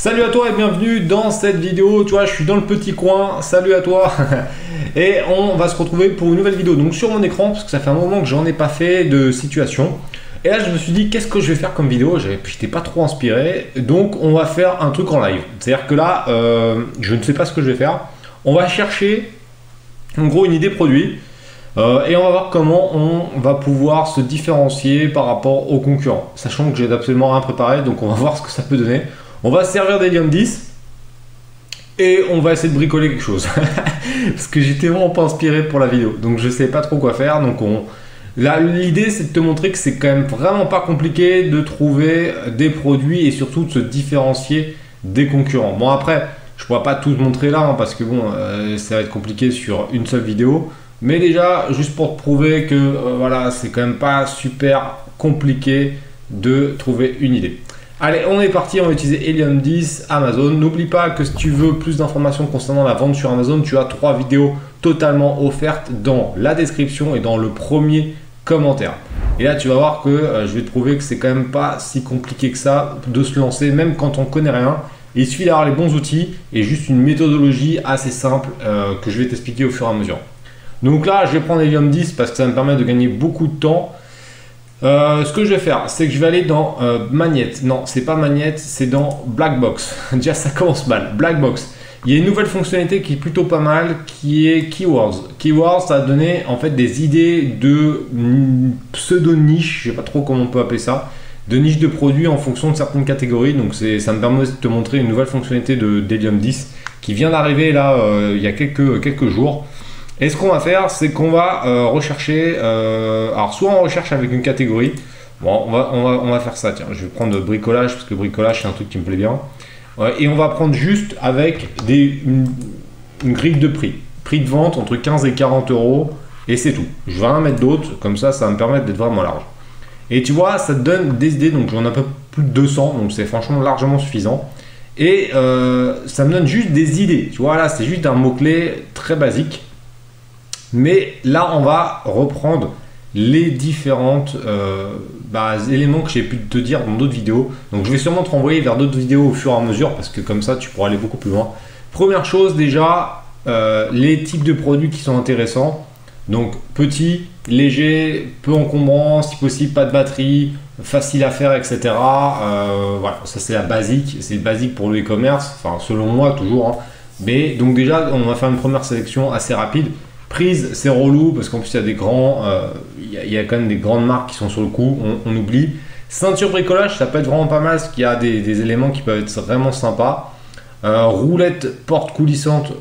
Salut à toi et bienvenue dans cette vidéo. Tu vois, je suis dans le petit coin. Salut à toi. Et on va se retrouver pour une nouvelle vidéo. Donc sur mon écran, parce que ça fait un moment que j'en ai pas fait de situation. Et là, je me suis dit, qu'est-ce que je vais faire comme vidéo? J'étais pas trop inspiré. Donc on va faire un truc en live. C'est-à-dire que là, euh, je ne sais pas ce que je vais faire. On va chercher, en gros, une idée produit. Euh, et on va voir comment on va pouvoir se différencier par rapport aux concurrents. Sachant que j'ai absolument rien préparé, donc on va voir ce que ça peut donner. On va se servir d'Helium 10 et on va essayer de bricoler quelque chose. Parce que j'étais vraiment pas inspiré pour la vidéo. Donc je sais pas trop quoi faire. Donc on... l'idée c'est de te montrer que c'est quand même vraiment pas compliqué de trouver des produits et surtout de se différencier des concurrents. Bon après, je pourrais pas tout montrer là hein, parce que bon, euh, ça va être compliqué sur une seule vidéo. Mais déjà, juste pour te prouver que euh, voilà, c'est quand même pas super compliqué de trouver une idée. Allez, on est parti, on va utiliser Helium 10, Amazon. N'oublie pas que si tu veux plus d'informations concernant la vente sur Amazon, tu as trois vidéos totalement offertes dans la description et dans le premier commentaire. Et là, tu vas voir que euh, je vais te prouver que c'est quand même pas si compliqué que ça de se lancer, même quand on connaît rien. Il suffit d'avoir les bons outils et juste une méthodologie assez simple euh, que je vais t'expliquer au fur et à mesure. Donc là, je vais prendre Helium 10 parce que ça me permet de gagner beaucoup de temps. Euh, ce que je vais faire, c'est que je vais aller dans euh, Magnette. Non, c'est pas Magnette, c'est dans Blackbox. Déjà, ça commence mal. Blackbox. Il y a une nouvelle fonctionnalité qui est plutôt pas mal, qui est Keywords. Keywords, ça a donné en fait des idées de pseudo-niche, je sais pas trop comment on peut appeler ça, de niche de produits en fonction de certaines catégories. Donc ça me permet de te montrer une nouvelle fonctionnalité de Delium 10 qui vient d'arriver là euh, il y a quelques, quelques jours. Et ce qu'on va faire, c'est qu'on va euh, rechercher. Euh, alors, soit on recherche avec une catégorie. Bon, on va, on va, faire ça. Tiens, je vais prendre bricolage parce que bricolage, c'est un truc qui me plaît bien. et on va prendre juste avec des, une, grille de prix. Prix de vente entre 15 et 40 euros. Et c'est tout. Je vais en mettre d'autres. Comme ça, ça va me permettre d'être vraiment large. Et tu vois, ça te donne des idées. Donc, j'en ai un peu plus de 200. Donc, c'est franchement largement suffisant. Et euh, ça me donne juste des idées. Tu vois, là, c'est juste un mot-clé très basique. Mais là, on va reprendre les différents euh, bah, éléments que j'ai pu te dire dans d'autres vidéos. Donc je vais sûrement te renvoyer vers d'autres vidéos au fur et à mesure parce que comme ça tu pourras aller beaucoup plus loin. Première chose déjà, euh, les types de produits qui sont intéressants. Donc petit, léger, peu encombrant, si possible pas de batterie, facile à faire, etc. Euh, voilà, ça c'est la basique, c'est basique pour le e-commerce, enfin selon moi toujours. Hein. Mais donc déjà on va faire une première sélection assez rapide. Prise, c'est relou parce qu'en plus il y a des grands, euh, il y, a quand même des grandes marques qui sont sur le coup, on, oublie. Ceinture bricolage, ça peut être vraiment pas mal parce qu'il y a des, éléments qui peuvent être vraiment sympas. Euh, roulette porte coulissante,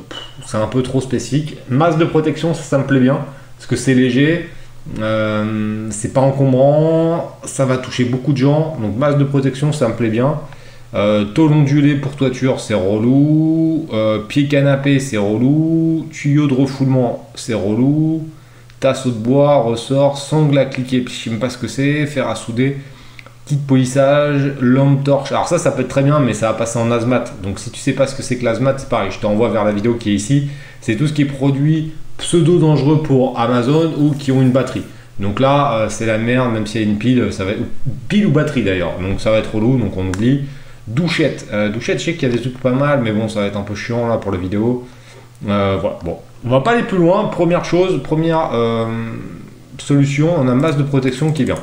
c'est un peu trop spécifique. Masse de protection, ça, me plaît bien parce que c'est léger, euh, c'est pas encombrant, ça va toucher beaucoup de gens. Donc masse de protection, ça me plaît bien. Euh, tôle pour toiture, c'est relou. Euh, pied canapé, c'est relou. Tuyau de refoulement, c'est relou. Tasseau de bois, ressort, sangle à cliquer, je sais même pas ce que c'est. Fer à souder, kit polissage, lampe torche. Alors ça, ça peut être très bien, mais ça va passer en azmat. Donc si tu sais pas ce que c'est que l'azmat, c'est pareil. Je t'envoie vers la vidéo qui est ici. C'est tout ce qui est produit pseudo dangereux pour Amazon ou qui ont une batterie. Donc là, euh, c'est la merde, même s'il y a une pile, ça va pile ou batterie d'ailleurs. Donc ça va être relou, donc on oublie. Douchette. Euh, douchette, je sais qu'il y a des trucs pas mal, mais bon, ça va être un peu chiant là pour la vidéo. Euh, voilà, bon. On va pas aller plus loin. Première chose, première euh, solution, on a masse de protection qui vient.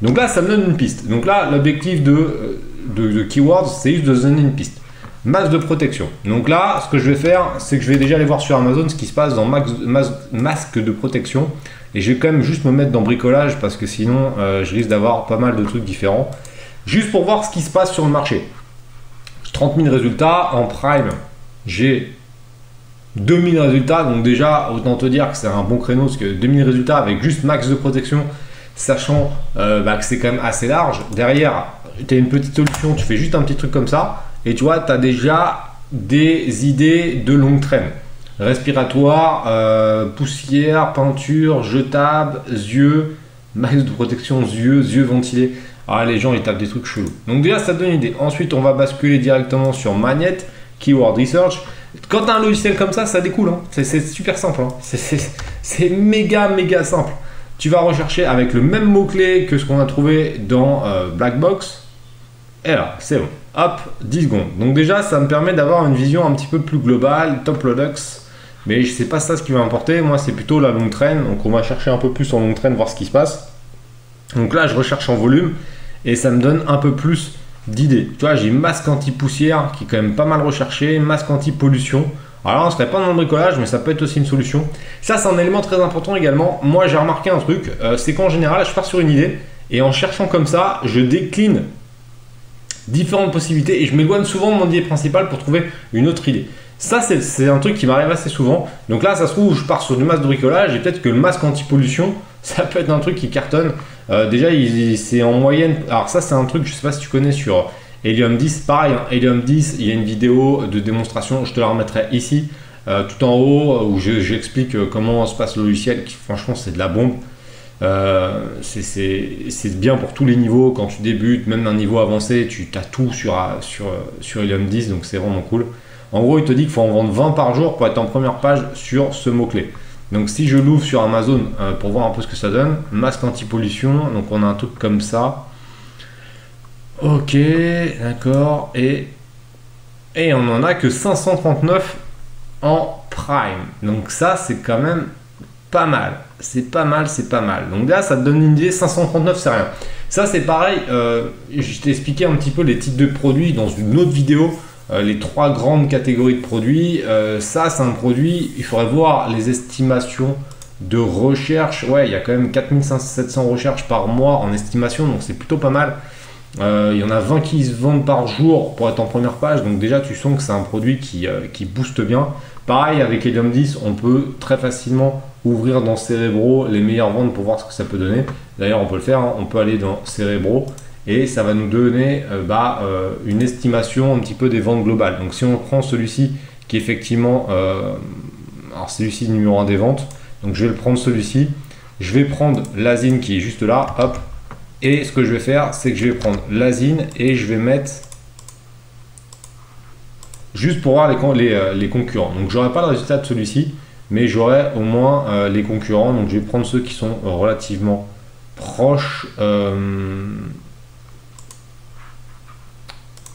Donc là, ça me donne une piste. Donc là, l'objectif de, de, keywords, c'est juste de donner une piste. Masse de protection. Donc là, ce que je vais faire, c'est que je vais déjà aller voir sur Amazon ce qui se passe dans masque de protection. Et je vais quand même juste me mettre dans bricolage parce que sinon, je risque d'avoir pas mal de trucs différents. Juste pour voir ce qui se passe sur le marché. 30 000 résultats. En prime, j'ai 2000 résultats. Donc déjà, autant te dire que c'est un bon créneau parce que 2000 résultats avec juste max de protection, sachant euh, bah, que c'est quand même assez large. Derrière, tu as une petite solution, tu fais juste un petit truc comme ça. Et tu vois, tu as déjà des idées de longue traîne. Respiratoire, euh, poussière, peinture, jetable, yeux, max de protection, yeux, yeux ventilés. Ah, les gens ils tapent des trucs chelous. Donc déjà ça donne une idée. Ensuite on va basculer directement sur Magnette, Keyword Research. Quand as un logiciel comme ça, ça découle. Hein. C'est super simple. Hein. C'est méga méga simple. Tu vas rechercher avec le même mot-clé que ce qu'on a trouvé dans euh, Blackbox. Et là, c'est bon. hop, 10 secondes. Donc déjà, ça me permet d'avoir une vision un petit peu plus globale, top products. Mais sais pas ça ce qui va importer. Moi, c'est plutôt la long train. Donc on va chercher un peu plus en long train, voir ce qui se passe. Donc là, je recherche en volume et ça me donne un peu plus d'idées. Tu vois, j'ai masque anti-poussière qui est quand même pas mal recherché, masque anti-pollution. Alors on serait pas dans le bricolage, mais ça peut être aussi une solution. Ça, c'est un élément très important également. Moi, j'ai remarqué un truc, euh, c'est qu'en général, je pars sur une idée et en cherchant comme ça, je décline différentes possibilités et je m'éloigne souvent de mon idée principale pour trouver une autre idée. Ça, c'est un truc qui m'arrive assez souvent. Donc là, ça se trouve, je pars sur du masque de bricolage et peut-être que le masque anti-pollution, ça peut être un truc qui cartonne. Euh, déjà, c'est en moyenne. Alors, ça, c'est un truc, je sais pas si tu connais sur Helium 10. Pareil, hein, Helium 10, il y a une vidéo de démonstration, je te la remettrai ici, euh, tout en haut, où j'explique comment se passe le logiciel. Qui, franchement, c'est de la bombe. Euh, c'est bien pour tous les niveaux. Quand tu débutes, même d'un niveau avancé, tu as tout sur, sur, sur Helium 10, donc c'est vraiment cool. En gros, il te dit qu'il faut en vendre 20 par jour pour être en première page sur ce mot-clé. Donc si je l'ouvre sur Amazon euh, pour voir un peu ce que ça donne, masque anti-pollution, donc on a un truc comme ça. Ok, d'accord, et, et on en a que 539 en prime. Donc ça, c'est quand même pas mal. C'est pas mal, c'est pas mal. Donc là, ça te donne une idée, 539, c'est rien. Ça, c'est pareil, euh, je t'ai expliqué un petit peu les types de produits dans une autre vidéo. Euh, les trois grandes catégories de produits, euh, ça, c'est un produit, il faudrait voir les estimations de recherche. Ouais, il y a quand même 4700 recherches par mois en estimation, donc c'est plutôt pas mal. il y en a 20 qui se vendent par jour pour être en première page, donc déjà tu sens que c'est un produit qui, qui booste bien. Pareil, avec Helium 10, on peut très facilement ouvrir dans Cerebro les meilleures ventes pour voir ce que ça peut donner. D'ailleurs, on peut le faire, hein. on peut aller dans Cerebro et ça va nous donner euh, bah, euh, une estimation un petit peu des ventes globales. Donc si on prend celui-ci qui effectivement, euh, alors celui-ci numéro 1 des ventes, donc je vais le prendre celui-ci, je vais prendre l'asine qui est juste là, et ce que je vais faire, c'est que je vais prendre l'asine et je vais mettre juste pour voir les, concurrents. Donc j'aurai pas le résultat de celui-ci, mais j'aurai au moins les concurrents. Donc je vais prendre ceux qui sont relativement proches.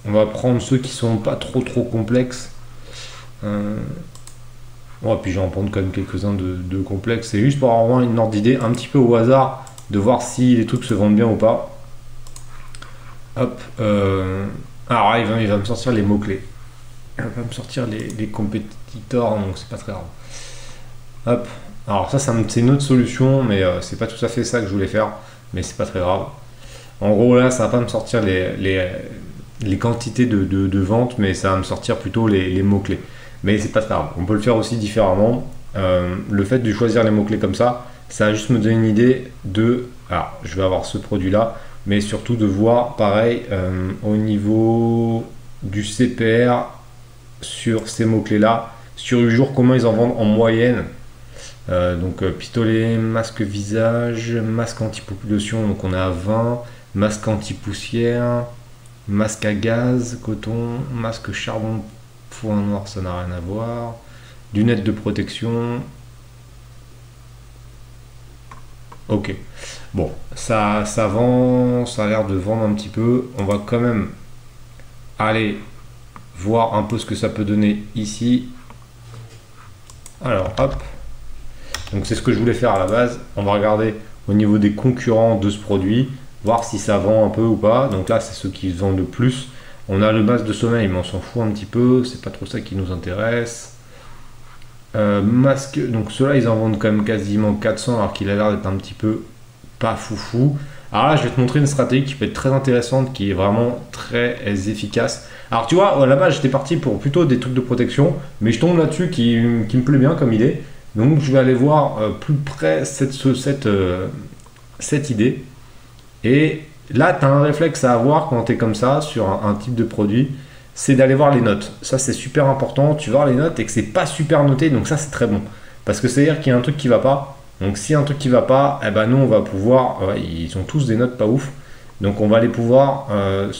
Euh, on va prendre ceux qui sont pas trop trop complexes. Euh, puis je vais en prendre quand même quelques-uns de, complexes. C'est juste pour avoir une ordre d'idée, un petit peu au hasard, de voir si les trucs se vendent bien ou pas. Hop. alors il va, il va me sortir les mots-clés. Il va me sortir les, les compétiteurs, donc c'est pas très grave. Hop. Alors ça, c'est une autre solution, mais euh, c'est pas tout à fait ça que je voulais faire, mais c'est pas très grave. En gros, là, ça va pas me sortir les, quantités de, de, ventes, mais ça va me sortir plutôt les, mots-clés. Mais c'est pas grave, on peut le faire aussi différemment. Euh, le fait de choisir les mots-clés comme ça, ça va juste me donner une idée de... Alors, je vais avoir ce produit-là, mais surtout de voir, pareil, euh, au niveau du CPR, sur ces mots-clés-là, sur le jour, comment ils en vendent en moyenne euh, donc pistolet, masque visage, masque anti-population, donc on est à 20, masque anti-poussière, masque à gaz, coton, masque charbon, foin noir, ça n'a rien à voir, lunettes de protection. Ok, bon, ça, ça vend, ça a l'air de vendre un petit peu. On va quand même aller voir un peu ce que ça peut donner ici. Alors, hop. Donc c'est ce que je voulais faire à la base. On va regarder au niveau des concurrents de ce produit, voir si ça vend un peu ou pas. Donc là, c'est ceux qui vendent le plus. On a le masque de sommeil, mais on s'en fout un petit peu. C'est pas trop ça qui nous intéresse. Euh, masque, donc ceux-là, ils en vendent quand même quasiment 400, alors qu'il a l'air d'être un petit peu pas foufou. Alors là, je vais te montrer une stratégie qui peut être très intéressante, qui est vraiment très efficace. Alors tu vois, là-bas, j'étais parti pour plutôt des trucs de protection, mais je tombe là-dessus qui, qui me plaît bien comme idée. Donc je vais aller voir euh, plus près cette, cette, euh, cette idée. Et là, tu as un réflexe à avoir quand tu es comme ça sur un, type de produit, c'est d'aller voir les notes. Ça, c'est super important. Tu vois les notes et que c'est pas super noté, donc ça, c'est très bon. Parce que c'est-à-dire qu'il y a un truc qui va pas. Donc si un truc qui va pas, eh ben nous, on va pouvoir... ils ont tous des notes pas ouf. Donc on va aller pouvoir euh,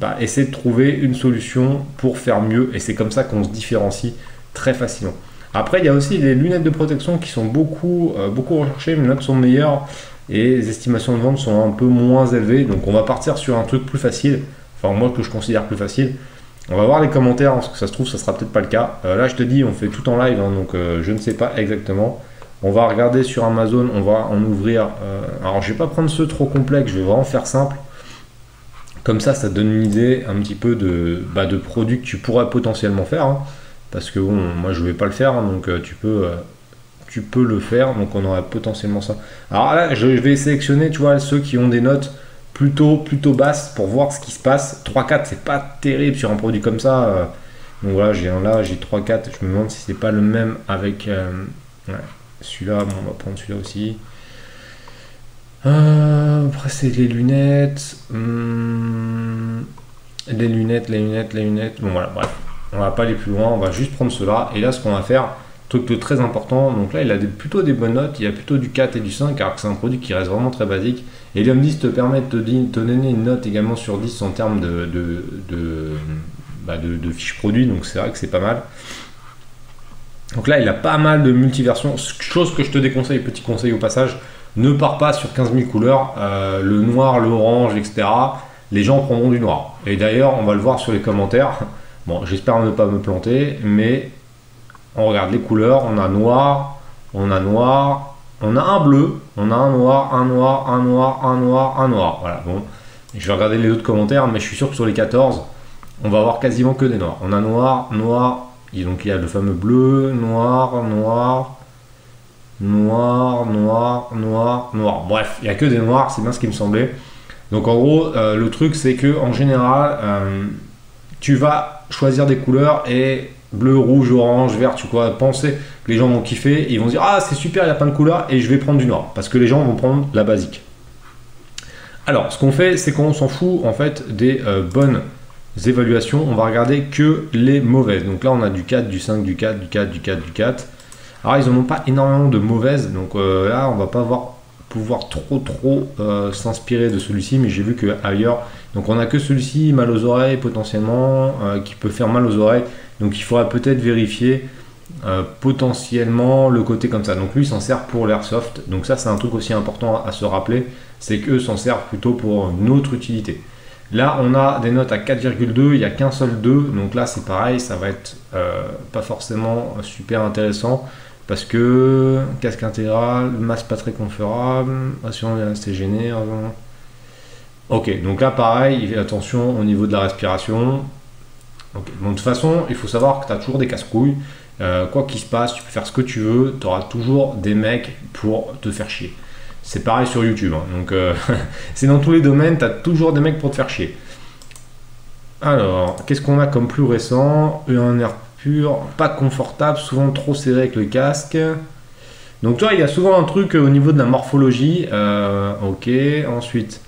bah, essayer de trouver une solution pour faire mieux. Et c'est comme ça qu'on se différencie très facilement. Après, il y a aussi les lunettes de protection qui sont beaucoup, euh, beaucoup recherchées, mais les notes sont meilleures et les estimations de vente sont un peu moins élevées. Donc, on va partir sur un truc plus facile. enfin moi que je considère plus facile. On va voir les commentaires, parce que ça se trouve, ça sera peut-être pas le cas. Euh, là, je te dis, on fait tout en live, hein, donc euh, je ne sais pas exactement. On va regarder sur Amazon, on va en ouvrir. alors, je vais pas prendre ceux trop complexes, je vais vraiment faire simple. Comme ça, ça donne une idée un petit peu de, bah, de produits que tu pourrais potentiellement faire. Hein. parce que bon, moi, je vais pas le faire, hein, donc tu peux tu peux le faire. Donc on aurait potentiellement ça. Alors là, je vais sélectionner, tu vois, ceux qui ont des notes plutôt, plutôt basses pour voir ce qui se passe. 3-4, c'est pas terrible sur un produit comme ça. Euh. Donc voilà, j'ai un là, j'ai 3-4. Je me demande si c'est pas le même avec euh, celui-là. Bon, on va prendre celui-là aussi. Euh, après, c'est les lunettes. Hmm, les lunettes, les lunettes, les lunettes. Bon, voilà, bref. On va pas aller plus loin. On va juste prendre cela. Et là, ce qu'on va faire, truc très important. Donc là, il a plutôt des bonnes notes. Il a plutôt du 4 et du 5, car c'est un produit qui reste vraiment très basique. Et l'Homme 10 te permet de te, donner une note également sur 10 en termes de, de, de, bah fiches produits. Donc c'est vrai que c'est pas mal. Donc là, il a pas mal de multiversions. Chose que je te déconseille, petit conseil au passage, ne pars pas sur 15 000 couleurs. Euh, le noir, l'orange, etc. Les gens prendront du noir. Et d'ailleurs, on va le voir sur les commentaires. Bon, j'espère ne pas me planter, mais on regarde les couleurs, on a noir, on a noir, on a un bleu, on a un noir, un noir, un noir, un noir, un noir. Voilà, bon. Je vais regarder les autres commentaires, mais je suis sûr que sur les 14, on va avoir quasiment que des noirs. On a noir, noir, donc il y a le fameux bleu, noir, noir, noir, noir, noir, noir. Bref, il n'y a que des noirs, c'est bien ce qui me semblait. Donc en gros, euh, le truc c'est que en général, euh, tu vas choisir des couleurs et bleu, rouge, orange, vert, tu vois, penser que les gens vont kiffer ils vont dire ah c'est super, il y a plein de couleurs et je vais prendre du noir parce que les gens vont prendre la basique. Alors ce qu'on fait c'est qu'on s'en fout en fait des euh, bonnes évaluations, on va regarder que les mauvaises. Donc là on a du 4, du 5, du 4, du 4, du 4, du 4. Alors ils n'en ont pas énormément de mauvaises, donc euh, là on va pas pouvoir trop trop euh, s'inspirer de celui-ci, mais j'ai vu que ailleurs, donc on a que celui-ci, mal aux oreilles potentiellement, qui peut faire mal aux oreilles. Donc il faudra peut-être vérifier euh, potentiellement le côté comme ça. Donc lui s'en sert pour l'airsoft. Donc ça c'est un truc aussi important à se rappeler, c'est qu'eux s'en servent plutôt pour une autre utilité. Là on a des notes à 4,2, il n'y a qu'un seul 2, donc là c'est pareil, ça va être euh, pas forcément super intéressant parce que casque intégral, masse pas très conférable, assurance gêné. Ok, donc là pareil, attention au niveau de la respiration, de toute façon, il faut savoir que tu as toujours des casse-couilles. Euh, quoi qu'il se passe, tu peux faire ce que tu veux, tu auras toujours des mecs pour te faire chier. C'est pareil sur YouTube. Hein. Donc, euh, c'est dans tous les domaines, tu as toujours des mecs pour te faire chier. Alors, qu'est-ce qu'on a comme plus récent? Un air pur, pas confortable, souvent trop serré avec le casque. Donc, toi, il y a souvent un truc au niveau de la morphologie. Euh, ok, ensuite,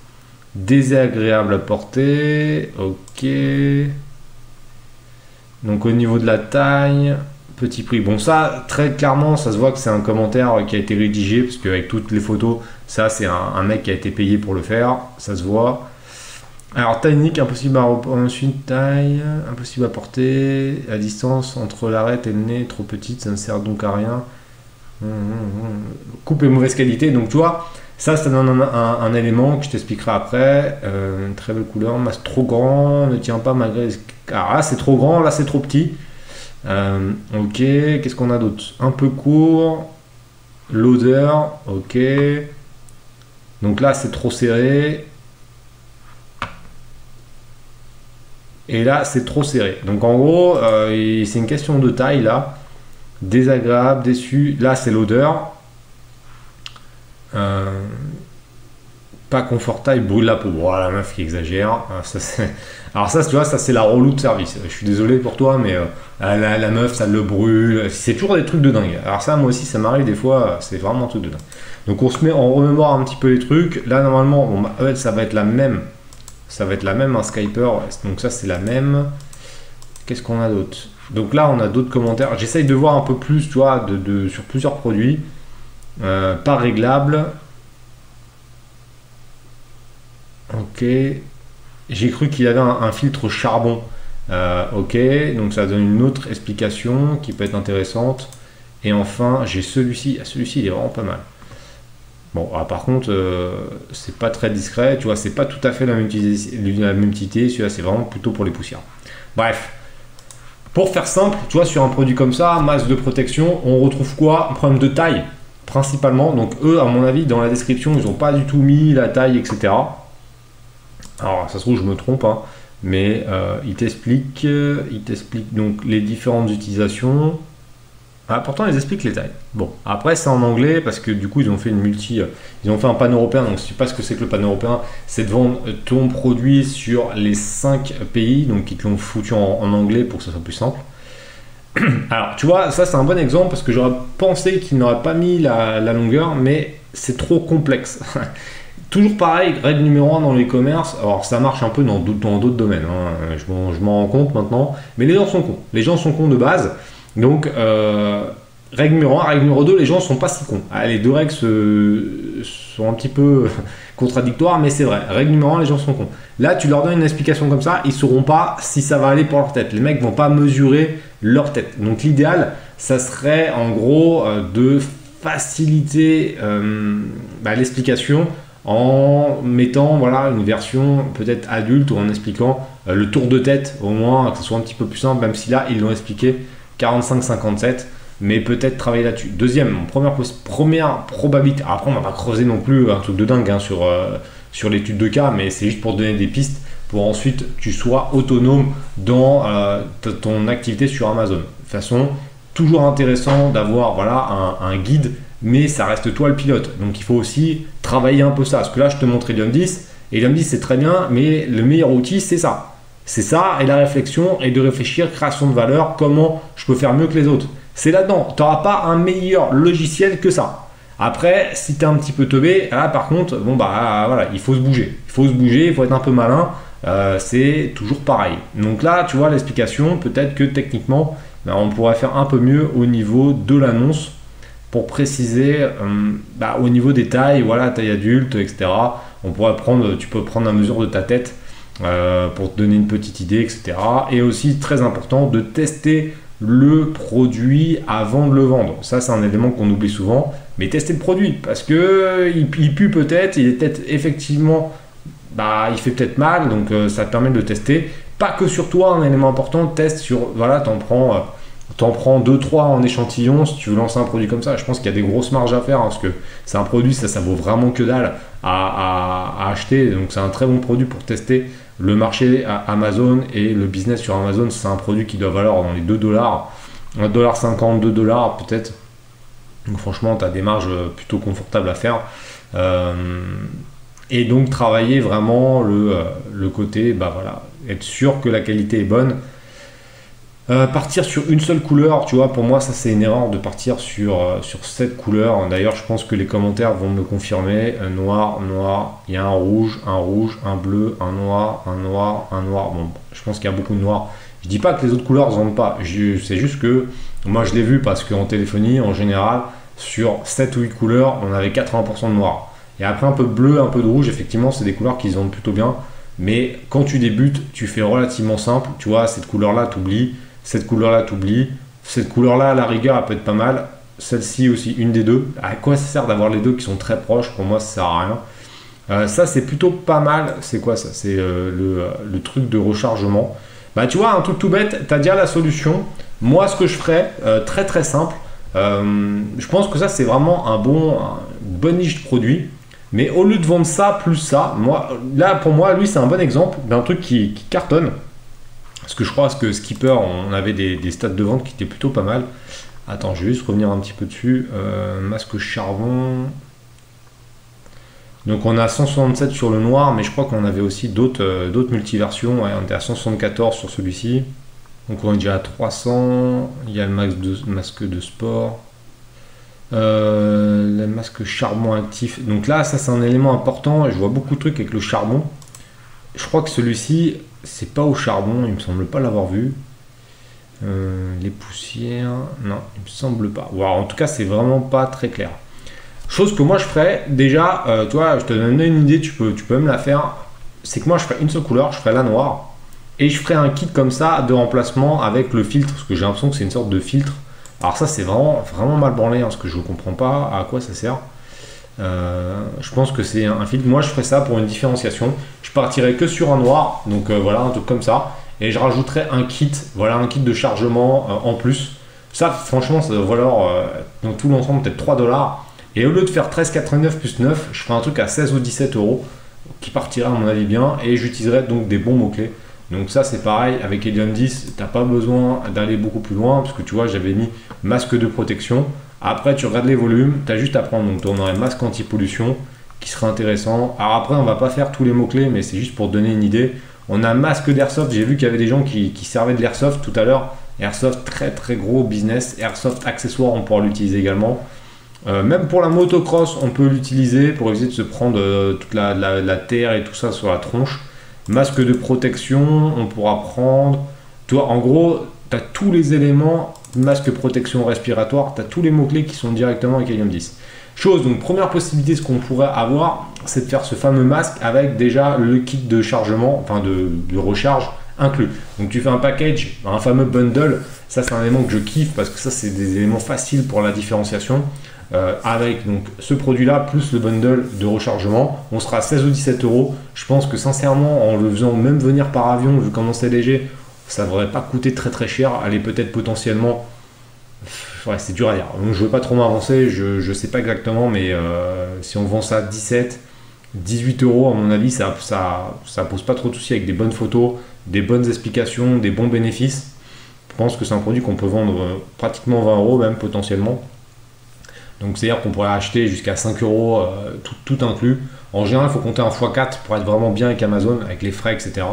désagréable à porter. Ok. Donc au niveau de la taille, petit prix. Bon ça, très clairement, ça se voit que c'est un commentaire qui a été rédigé, parce qu'avec toutes les photos, ça c'est un, mec qui a été payé pour le faire, ça se voit. Alors taille unique, impossible à ensuite taille, impossible à porter, à distance entre l'arête et le nez, trop petite, ça ne sert donc à rien. Hum, hum, hum. Coupe et mauvaise qualité, donc tu vois, ça, ça donne un, élément que je t'expliquerai après. Euh, une très belle couleur, masse trop grand, ne tient pas malgré. Ah, c'est trop grand, là c'est trop petit. Euh, ok, qu'est-ce qu'on a d'autre? Un peu court. L'odeur, ok. Donc là c'est trop serré. Et là c'est trop serré. Donc en gros, euh, c'est une question de taille là. Désagréable, déçu. Là c'est l'odeur. Euh, pas confortable, brûle la peau. Voilà, la meuf qui exagère. Hein, alors ça, tu vois, ça c'est la relou de service. Je suis désolé pour toi, mais euh, la, meuf, ça le brûle. C'est toujours des trucs de dingue. Alors ça, moi aussi, ça m'arrive des fois. C'est vraiment un truc de dingue. Donc on se met, on remémore un petit peu les trucs. Là, normalement, bah, ça va être la même. Ça va être la même, un Skyper. Donc ça, c'est la même. Qu'est-ce qu'on a d'autre? Donc là, on a d'autres commentaires. J'essaye de voir un peu plus, tu vois, de sur plusieurs produits. Euh, pas réglable. Ok. J'ai cru qu'il avait un, filtre charbon. Euh, ok, donc ça donne une autre explication qui peut être intéressante. Et enfin, j'ai celui-ci. Ah, celui-ci, il est vraiment pas mal. Bon, ah, par contre, euh, c'est pas très discret, tu vois, c'est pas tout à fait la même utilité celui-là c'est vraiment plutôt pour les poussières. Bref, pour faire simple, tu vois, sur un produit comme ça, masse de protection, on retrouve quoi? Un problème de taille, principalement. Donc eux, à mon avis, dans la description, ils n'ont pas du tout mis la taille, etc. Alors, ça se trouve, je me trompe, hein, mais euh, ils t'expliquent donc les différentes utilisations. Ah, pourtant, ils expliquent les tailles. Bon, après, c'est en anglais parce que du coup, ils ont fait une multi. Ils ont fait un panneau européen. Donc, si tu sais pas ce que c'est que le panneau européen, c'est de vendre ton produit sur les 5 pays. Donc, ils te l'ont foutu en, anglais pour que ça soit plus simple. Alors, tu vois, ça, c'est un bon exemple parce que j'aurais pensé qu'ils n'auraient pas mis la, longueur, mais c'est trop complexe. Toujours pareil, règle numéro 1 dans les commerces. Alors, ça marche un peu dans d'autres domaines. Hein. Je m'en rends compte maintenant. Mais les gens sont cons. Les gens sont cons de base. Donc, euh, règle numéro 1, règle numéro 2, les gens sont pas si cons. Ah, les deux règles sont un petit peu contradictoires, mais c'est vrai. Règle numéro 1, les gens sont cons. Là, tu leur donnes une explication comme ça, ils sauront pas si ça va aller pour leur tête. Les mecs vont pas mesurer leur tête. Donc, l'idéal, ça serait en gros euh, de faciliter euh, bah, l'explication en mettant voilà une version peut-être adulte ou en expliquant le tour de tête au moins que ce soit un petit peu plus simple même si là ils l'ont expliqué 45-57, mais peut-être travailler là-dessus. Deuxième, première, première probabilité. Après, on va pas creuser non plus un truc de dingue hein, sur, euh, sur l'étude de cas, mais c'est juste pour donner des pistes pour ensuite tu sois autonome dans euh, ton activité sur Amazon. De toute façon, toujours intéressant d'avoir voilà, un, guide, mais ça reste toi le pilote. Donc il faut aussi travailler un peu ça. Parce que là, je te montre Helium 10, Helium 10 c'est très bien, mais le meilleur outil c'est ça. C'est ça, et la réflexion, et de réfléchir, création de valeur, comment je peux faire mieux que les autres. C'est là-dedans. Tu n'auras pas un meilleur logiciel que ça. Après, si tu es un petit peu teubé, là par contre, bon bah voilà, il faut se bouger. Il faut se bouger, il faut être un peu malin. Euh, c'est toujours pareil. Donc là, tu vois l'explication, peut-être que techniquement, ben, on pourrait faire un peu mieux au niveau de l'annonce pour préciser euh, bah, au niveau des tailles, voilà, taille adulte, etc. On pourrait prendre, tu peux prendre la mesure de ta tête euh, pour te donner une petite idée, etc. Et aussi très important de tester le produit avant de le vendre. Ça, c'est un élément qu'on oublie souvent. Mais tester le produit parce que il, pue peut-être, il est peut-être effectivement, bah, il fait peut-être mal, donc euh, ça te permet de tester. Pas que sur toi, un élément important, teste sur, voilà, t'en prends. Euh, T'en prends 2-3 en échantillon si tu veux lancer un produit comme ça. Je pense qu'il y a des grosses marges à faire hein, parce que c'est un produit, ça, ça vaut vraiment que dalle à acheter. Donc c'est un très bon produit pour tester le marché Amazon et le business sur Amazon, c'est un produit qui doit valoir dans les 2 dollars, 1,50$, 2 dollars peut-être. Donc franchement, tu des marges plutôt confortables à faire. Euh, et donc travailler vraiment le, euh, le côté, bah voilà, être sûr que la qualité est bonne euh, partir sur une seule couleur, tu vois, pour moi, ça c'est une erreur de partir sur, euh, sur cette couleur. D'ailleurs, je pense que les commentaires vont me confirmer. Noir, noir, il y a un rouge, un rouge, un bleu, un noir, un noir, un noir. Bon, je pense qu'il y a beaucoup de noir. Je dis pas que les autres couleurs ne vendent pas. C'est juste que moi je l'ai vu parce qu'en téléphonie, en général, sur 7 ou 8 couleurs, on avait 80% de noir. Et après un peu de bleu, un peu de rouge, effectivement, c'est des couleurs qui se plutôt bien. Mais quand tu débutes, tu fais relativement simple. Tu vois, cette couleur-là, tu oublies cette couleur-là, t'oublies. Cette couleur-là, à la rigueur, elle peut être pas mal. Celle-ci aussi, une des deux. À quoi ça sert d'avoir les deux qui sont très proches? Pour moi, ça sert à rien. Euh, ça, c'est plutôt pas mal. C'est quoi ça? C'est euh, euh, le, truc de rechargement. Bah, tu vois, un truc tout bête, tu as déjà la solution. Moi, ce que je ferais, très très simple, je pense que ça, c'est vraiment un bon, une bonne niche de produit. Mais au lieu de vendre ça plus ça, moi, là, pour moi, lui, c'est un bon exemple d'un truc qui, cartonne. Parce que je crois que Skipper, on avait des, stats de vente qui étaient plutôt pas mal. Attends, je vais juste revenir un petit peu dessus. Euh, masque charbon. Donc on a 167 sur le noir, mais je crois qu'on avait aussi d'autres euh, multiversions. on était à 174 sur celui-ci. Donc on est déjà à 300. Il y a le masque de, masque de sport. Euh, le masque charbon actif. Donc là, ça c'est un élément important. Je vois beaucoup de trucs avec le charbon. Je crois que celui-ci, c'est pas au charbon, il me semble pas l'avoir vu. Euh, les poussières, non, il me semble pas. en tout cas, c'est vraiment pas très clair. Chose que moi je ferais, déjà, euh, toi, je te donne une idée, tu peux, tu peux même la faire. C'est que moi je ferais une seule couleur, je ferais la noire. Et je ferais un kit comme ça de remplacement avec le filtre, parce que j'ai l'impression que c'est une sorte de filtre. Alors ça c'est vraiment, vraiment mal branlé, hein, parce que je ne comprends pas à quoi ça sert. je pense que c'est un, filtre. Moi, je ferais ça pour une différenciation. Je partirais que sur un noir, donc voilà, un truc comme ça. Et je rajouterais un kit, voilà, un kit de chargement en plus. Ça, franchement, ça doit valoir dans tout l'ensemble peut-être 3 dollars. Et au lieu de faire 13,89 plus 9, je ferai un truc à 16 ou 17 euros qui partira à mon avis bien et j'utiliserai donc des bons mots-clés. Donc ça c'est pareil, avec Helium 10, t'as pas besoin d'aller beaucoup plus loin parce que tu vois j'avais mis masque de protection. Après tu regardes les volumes, tu as juste à prendre donc on aurait masque anti-pollution qui sera intéressant. Alors après on va pas faire tous les mots-clés mais c'est juste pour donner une idée. On a masque d'airsoft, j'ai vu qu'il y avait des gens qui, qui servaient de l'airsoft tout à l'heure. Airsoft très très gros business, Airsoft accessoire on pourra l'utiliser également. Euh, même pour la motocross, on peut l'utiliser pour éviter de se prendre euh, toute la, terre et tout ça sur la tronche. Masque de protection, on pourra prendre. Toi, en gros, tu as tous les éléments, masque protection respiratoire, tu as tous les mots-clés qui sont directement avec Helium 10. Chose, donc première possibilité, ce qu'on pourrait avoir, c'est de faire ce fameux masque avec déjà le kit de chargement, enfin de, de recharge inclus. Donc tu fais un package, un fameux bundle, ça c'est un élément que je kiffe parce que ça c'est des éléments faciles pour la différenciation. Euh, avec donc ce produit-là plus le bundle de rechargement, on sera à 16 ou 17 euros. Je pense que sincèrement, en le faisant même venir par avion, vu comment c'est léger, ça devrait pas coûter très très cher. Allez, peut-être potentiellement. Ouais, c'est dur à dire. Donc, je veux pas trop m'avancer, je ne sais pas exactement, mais euh, si on vend ça à 17, 18 euros, à mon avis, ça, ça, ça pose pas trop de soucis avec des bonnes photos, des bonnes explications, des bons bénéfices. Je pense que c'est un produit qu'on peut vendre euh, pratiquement 20 euros, même potentiellement. Donc c'est-à-dire qu'on pourrait acheter jusqu'à 5 euros euh, tout, inclus. En général, il faut compter un x4 pour être vraiment bien avec Amazon, avec les frais, etc.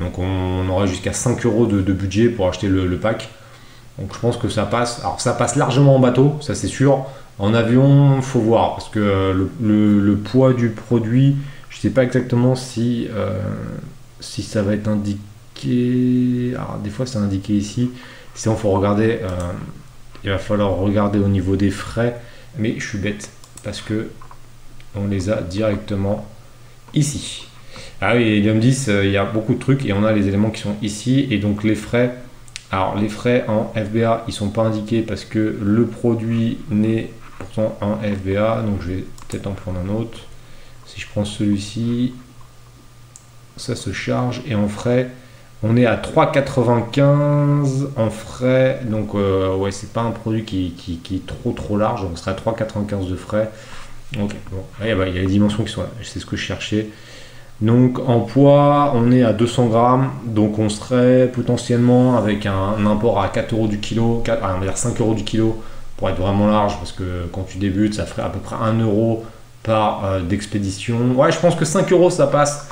Donc on, aurait jusqu'à 5 euros de, budget pour acheter le, pack. Donc je pense que ça passe. Alors ça passe largement en bateau, ça c'est sûr. En avion, faut voir, parce que euh, le, poids du produit, je ne sais pas exactement si, euh, si ça va être indiqué. Alors des fois c'est indiqué ici. Sinon, faut regarder. il va falloir regarder au niveau des frais mais je suis bête parce que on les a directement ici. Ah oui, Helium 10, euh, il y a beaucoup de trucs et on a les éléments qui sont ici et donc les frais. Alors les frais en FBA, ils sont pas indiqués parce que le produit n'est pourtant en FBA, donc je vais peut-être en prendre un autre. Si je prends celui-ci, ça se charge et en frais, on est à 3,95 en frais. Donc, euh, ouais, c'est pas un produit qui, est trop trop large. On serait à 3,95 de frais. Ok, bon. il y a les dimensions qui sont là. C'est ce que je cherchais. Donc, en poids, on est à 200 grammes. Donc, on serait potentiellement avec un, import à 4 euros du kilo. 4, on va dire 5 euros du kilo pour être vraiment large. Parce que quand tu débutes, ça ferait à peu près 1 euro par euh, d'expédition. Ouais, je pense que 5 euros, ça passe.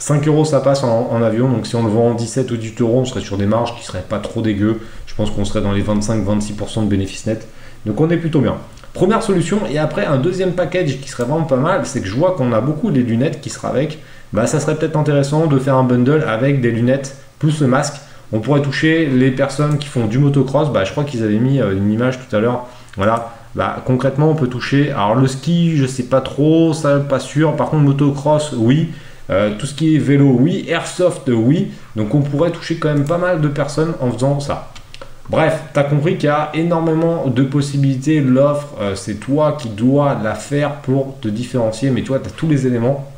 5 euros ça passe en, avion, donc si on le vend en 17 ou 18 euros, on serait sur des marges qui seraient pas trop dégueu. Je pense qu'on serait dans les 25-26% de bénéfices nets. Donc on est plutôt bien. Première solution, et après un deuxième package qui serait vraiment pas mal, c'est que je vois qu'on a beaucoup des lunettes qui sera avec. Bah ça serait peut-être intéressant de faire un bundle avec des lunettes plus le masque. On pourrait toucher les personnes qui font du motocross. Bah, je crois qu'ils avaient mis euh, une image tout à l'heure. Voilà. Bah, concrètement, on peut toucher. Alors le ski, je sais pas trop, ça pas sûr. Par contre, motocross, oui. Euh, tout ce qui est vélo, oui. Airsoft, oui. Donc on pourrait toucher quand même pas mal de personnes en faisant ça. Bref, tu as compris qu'il y a énormément de possibilités. L'offre, euh, c'est toi qui dois la faire pour te différencier, mais toi, tu as tous les éléments.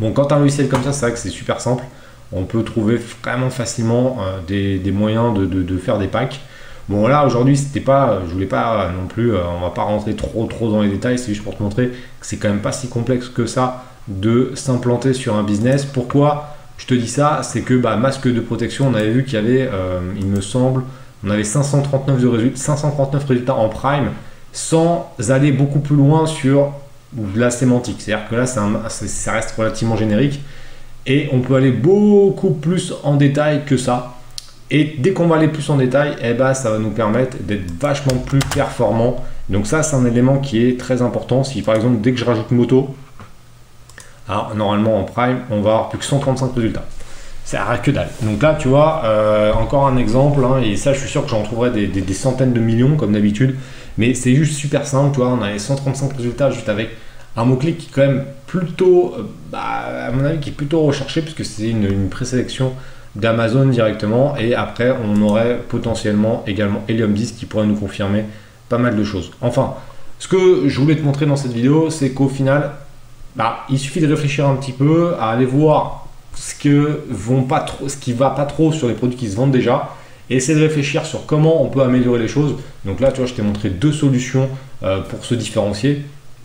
Bon, quand tu as un logiciel comme ça, c'est vrai que c'est super simple. On peut trouver vraiment facilement euh, des, moyens de, faire des packs. Bon là aujourd'hui c'était pas, je voulais pas non plus, on va pas rentrer trop trop dans les détails, c'est juste pour te montrer que c'est quand même pas si complexe que ça de s'implanter sur un business. Pourquoi je te dis ça? C'est que bah, masque de protection, on avait vu qu'il y avait, euh, il me semble, on avait 539, de résultats, 539 résultats en prime sans aller beaucoup plus loin sur la sémantique. C'est-à-dire que là, ça reste relativement générique et on peut aller beaucoup plus en détail que ça. Et dès qu'on va aller plus en détail, eh ben, ça va nous permettre d'être vachement plus performant. Donc ça, c'est un élément qui est très important. Si par exemple, dès que je rajoute moto, alors, normalement, en Prime, on va avoir plus que 135 résultats. C'est à que dalle. Donc là, tu vois, euh, encore un exemple, hein, et ça, je suis sûr que j'en trouverai des, centaines de millions, comme d'habitude. Mais c'est juste super simple, tu vois, on a les 135 résultats juste avec un mot-clé qui est quand même plutôt, euh, bah, à mon avis, qui est plutôt recherché, puisque c'est une, une présélection d'Amazon directement. Et après, on aurait potentiellement également Helium 10 qui pourrait nous confirmer pas mal de choses. Enfin, Ce que je voulais te montrer dans cette vidéo, c'est qu'au final, bah, il suffit de réfléchir un petit peu, à aller voir ce, que vont qui va pas trop sur les produits qui se vendent déjà, et essayer de réfléchir sur comment on peut améliorer les choses. Donc là, tu vois, je t'ai montré deux solutions euh, pour se différencier.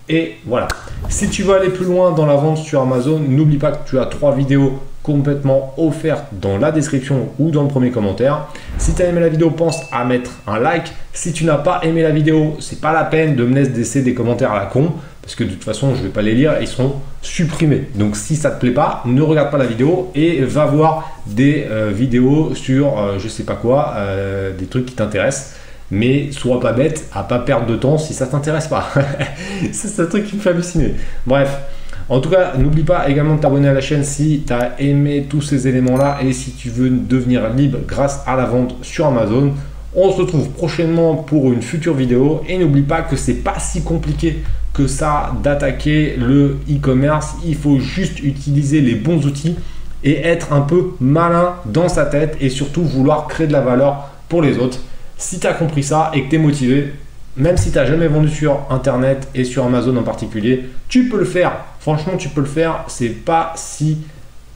Et voilà. Si tu veux aller plus loin dans la vente sur Amazon, n'oublie pas que tu as trois vidéos complètement offertes dans la description ou dans le premier commentaire. Si tu as aimé la vidéo, pense à mettre un like. Si tu n'as pas aimé la vidéo, c'est pas la peine de me laisser des commentaires à la con parce que de toute façon, je ne vais pas les lire, ils seront supprimés. Donc si ça te plaît pas, ne regarde pas la vidéo et va voir des euh, vidéos sur euh, je sais pas quoi, euh, des trucs qui t'intéressent mais sois pas bête à pas perdre de temps si ça t'intéresse pas. c'est un truc qui me fait halluciner. Bref, en tout cas, n'oublie pas également de t'abonner à la chaîne si tu as aimé tous ces éléments-là et si tu veux devenir libre grâce à la vente sur Amazon. On se retrouve prochainement pour une future vidéo et n'oublie pas que c'est pas si compliqué que ça d'attaquer le e-commerce. Il faut juste utiliser les bons outils et être un peu malin dans sa tête et surtout vouloir créer de la valeur pour les autres. Si tu as compris ça et que tu es motivé, même si tu n'as jamais vendu sur Internet et sur Amazon en particulier, tu peux le faire. Franchement, tu peux le faire. C'est pas si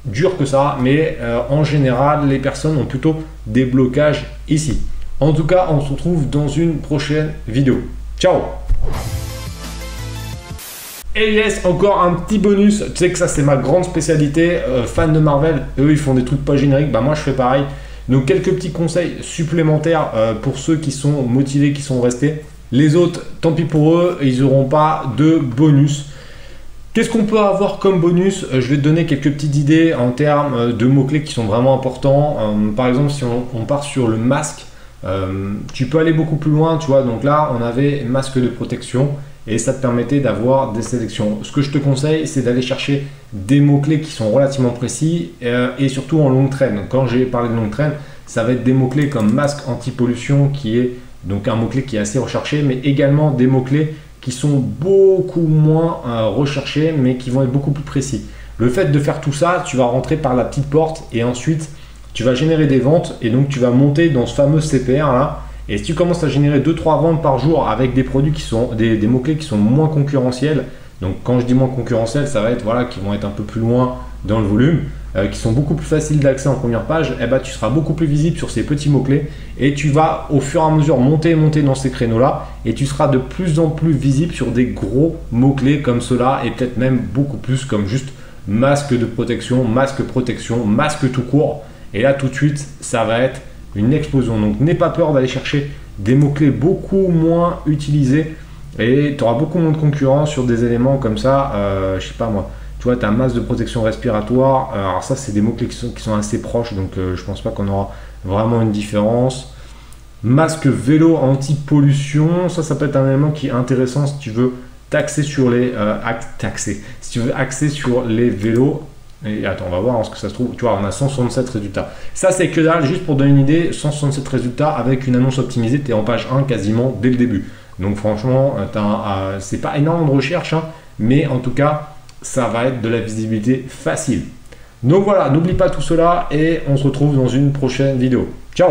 dur que ça, mais euh, en général, les personnes ont plutôt des blocages ici. En tout cas, on se retrouve dans une prochaine vidéo. Ciao et yes, encore un petit bonus. Tu sais que ça, c'est ma grande spécialité. Euh, fan de Marvel, eux, ils font des trucs pas génériques. Bah, moi, je fais pareil. Donc quelques petits conseils supplémentaires euh, pour ceux qui sont motivés, qui sont restés. Les autres, tant pis pour eux, ils n'auront pas de bonus. Qu'est-ce qu'on peut avoir comme bonus? Euh, Je vais te donner quelques petites idées en termes euh, de mots-clés qui sont vraiment importants. par exemple, si on, part sur le masque, tu peux aller beaucoup plus loin, tu vois. Donc là, on avait masque de protection et ça te permettait d'avoir des sélections. Ce que je te conseille, c'est d'aller chercher des mots-clés qui sont relativement précis euh, et surtout en longue traîne. quand j'ai parlé de longue traîne, ça va être des mots-clés comme masque anti-pollution qui est donc un mot-clé qui est assez recherché, mais également des mots-clés qui sont beaucoup moins euh, recherchés mais qui vont être beaucoup plus précis. Le fait de faire tout ça, tu vas rentrer par la petite porte et ensuite tu vas générer des ventes et donc tu vas monter dans ce fameux CPR là et si tu commences à générer 2-3 ventes par jour avec des produits qui sont des, mots-clés qui sont moins concurrentiels, donc quand je dis moins concurrentiels, ça va être voilà, qui vont être un peu plus loin dans le volume, euh, qui sont beaucoup plus faciles d'accès en première page, eh ben, tu seras beaucoup plus visible sur ces petits mots-clés et tu vas au fur et à mesure monter et monter dans ces créneaux-là et tu seras de plus en plus visible sur des gros mots-clés comme cela et peut-être même beaucoup plus comme juste masque de protection, masque protection, masque tout court. Et là tout de suite, ça va être une explosion. Donc n'aie pas peur d'aller chercher des mots-clés beaucoup moins utilisés et tu auras beaucoup moins de concurrence sur des éléments comme ça. Euh, je sais pas moi. Tu vois, tu as masse de protection respiratoire. Euh, alors ça, c'est des mots-clés qui sont, qui sont, assez proches, donc euh, je pense pas qu'on aura vraiment une différence. Masque vélo anti-pollution, ça, ça peut être un élément qui est intéressant si tu veux taxer sur les euh, taxer. Si tu veux axer sur les vélos et attends, on va voir ce que ça se trouve. Tu vois, on a 167 résultats. Ça, c'est que dalle, juste pour donner une idée, 167 résultats avec une annonce optimisée, tu es en page 1 quasiment dès le début. Donc franchement, euh, euh, c'est pas énorme de recherche, hein, mais en tout cas, ça va être de la visibilité facile. Donc voilà, n'oublie pas tout cela et on se retrouve dans une prochaine vidéo. Ciao